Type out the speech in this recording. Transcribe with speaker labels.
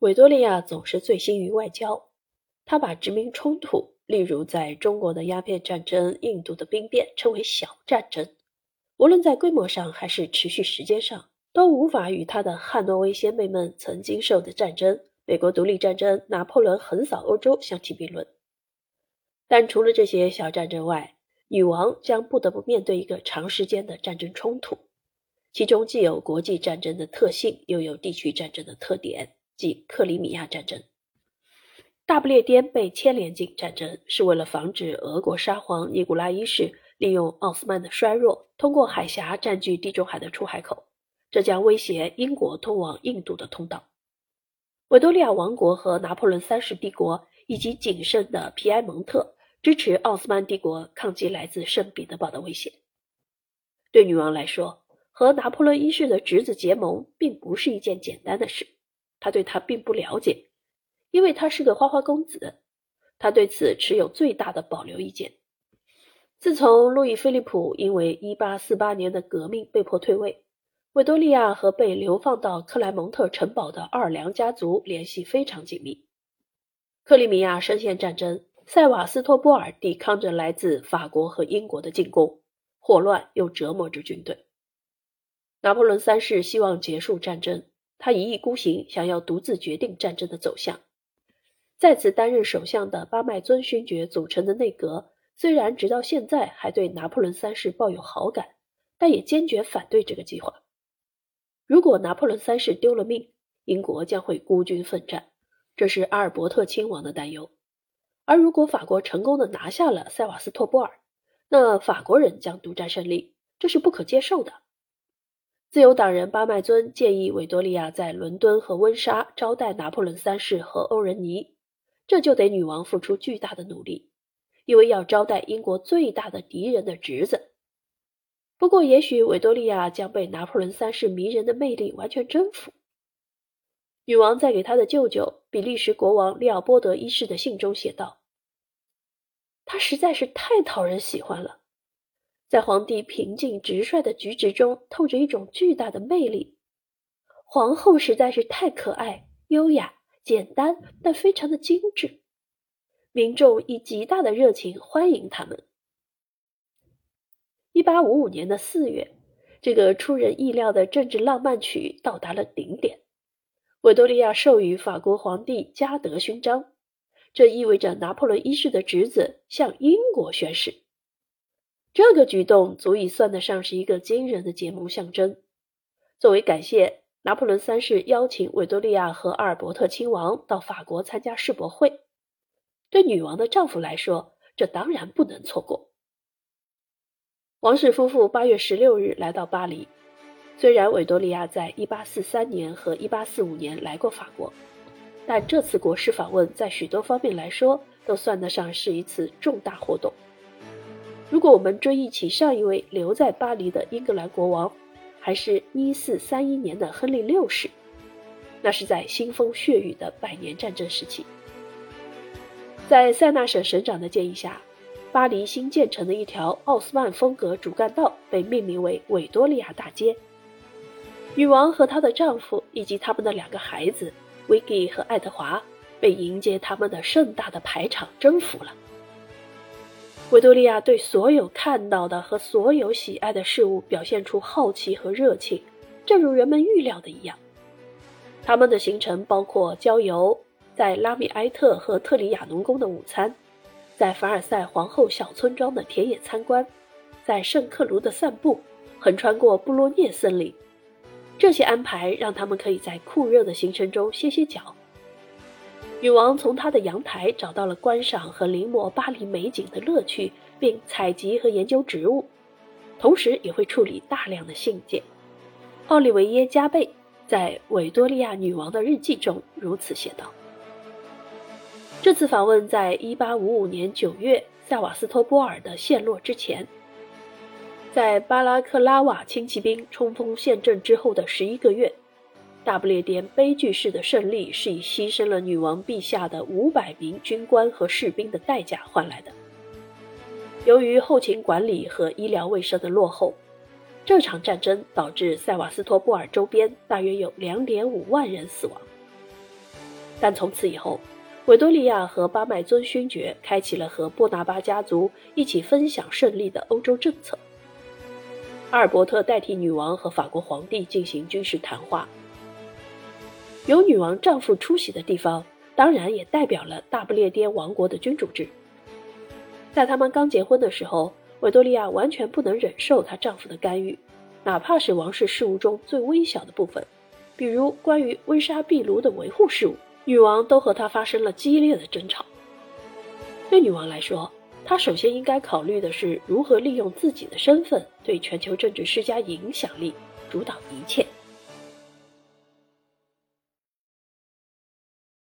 Speaker 1: 维多利亚总是醉心于外交，他把殖民冲突，例如在中国的鸦片战争、印度的兵变，称为小战争。无论在规模上还是持续时间上，都无法与他的汉诺威先辈们曾经受的战争——美国独立战争、拿破仑横扫欧洲相提并论。但除了这些小战争外，女王将不得不面对一个长时间的战争冲突，其中既有国际战争的特性，又有地区战争的特点。即克里米亚战争，大不列颠被牵连进战争，是为了防止俄国沙皇尼古拉一世利用奥斯曼的衰弱，通过海峡占据地中海的出海口，这将威胁英国通往印度的通道。维多利亚王国和拿破仑三世帝国以及仅剩的皮埃蒙特支持奥斯曼帝国抗击来自圣彼得堡的威胁。对女王来说，和拿破仑一世的侄子结盟并不是一件简单的事。他对他并不了解，因为他是个花花公子。他对此持有最大的保留意见。自从路易菲利普因为1848年的革命被迫退位，维多利亚和被流放到克莱蒙特城堡的奥尔良家族联系非常紧密。克里米亚深陷战争，塞瓦斯托波尔抵抗着来自法国和英国的进攻，霍乱又折磨着军队。拿破仑三世希望结束战争。他一意孤行，想要独自决定战争的走向。再次担任首相的巴麦尊勋爵组成的内阁，虽然直到现在还对拿破仑三世抱有好感，但也坚决反对这个计划。如果拿破仑三世丢了命，英国将会孤军奋战，这是阿尔伯特亲王的担忧。而如果法国成功的拿下了塞瓦斯托波尔，那法国人将独占胜利，这是不可接受的。自由党人巴麦尊建议维多利亚在伦敦和温莎招待拿破仑三世和欧仁妮，这就得女王付出巨大的努力，因为要招待英国最大的敌人的侄子。不过，也许维多利亚将被拿破仑三世迷人的魅力完全征服。女王在给她的舅舅比利时国王利奥波德一世的信中写道：“他实在是太讨人喜欢了。”在皇帝平静直率的举止中，透着一种巨大的魅力。皇后实在是太可爱、优雅、简单，但非常的精致。民众以极大的热情欢迎他们。一八五五年的四月，这个出人意料的政治浪漫曲到达了顶点。维多利亚授予法国皇帝嘉德勋章，这意味着拿破仑一世的侄子向英国宣誓。这个举动足以算得上是一个惊人的结盟象征。作为感谢，拿破仑三世邀请维多利亚和阿尔伯特亲王到法国参加世博会。对女王的丈夫来说，这当然不能错过。王室夫妇八月十六日来到巴黎。虽然维多利亚在一八四三年和一八四五年来过法国，但这次国事访问在许多方面来说都算得上是一次重大活动。如果我们追忆起上一位留在巴黎的英格兰国王，还是一四三一年的亨利六世，那是在腥风血雨的百年战争时期。在塞纳省省长的建议下，巴黎新建成的一条奥斯曼风格主干道被命名为维多利亚大街。女王和她的丈夫以及他们的两个孩子维吉和爱德华，被迎接他们的盛大的排场征服了。维多利亚对所有看到的和所有喜爱的事物表现出好奇和热情，正如人们预料的一样。他们的行程包括郊游，在拉米埃特和特里亚农宫的午餐，在凡尔赛皇后小村庄的田野参观，在圣克卢的散步，横穿过布洛涅森林。这些安排让他们可以在酷热的行程中歇歇脚。女王从她的阳台找到了观赏和临摹巴黎美景的乐趣，并采集和研究植物，同时也会处理大量的信件。奥利维耶·加贝在维多利亚女王的日记中如此写道：“这次访问在1855年9月塞瓦斯托波尔的陷落之前，在巴拉克拉瓦轻骑兵冲锋陷阵之后的十一个月。”大不列颠悲剧式的胜利是以牺牲了女王陛下的五百名军官和士兵的代价换来的。由于后勤管理和医疗卫生的落后，这场战争导致塞瓦斯托波尔周边大约有2.5万人死亡。但从此以后，维多利亚和巴麦尊勋爵开启了和波拿巴家族一起分享胜利的欧洲政策。阿尔伯特代替女王和法国皇帝进行军事谈话。有女王丈夫出席的地方，当然也代表了大不列颠王国的君主制。在他们刚结婚的时候，维多利亚完全不能忍受她丈夫的干预，哪怕是王室事务中最微小的部分，比如关于温莎壁炉的维护事务，女王都和他发生了激烈的争吵。对女王来说，她首先应该考虑的是如何利用自己的身份对全球政治施加影响力，主导一切。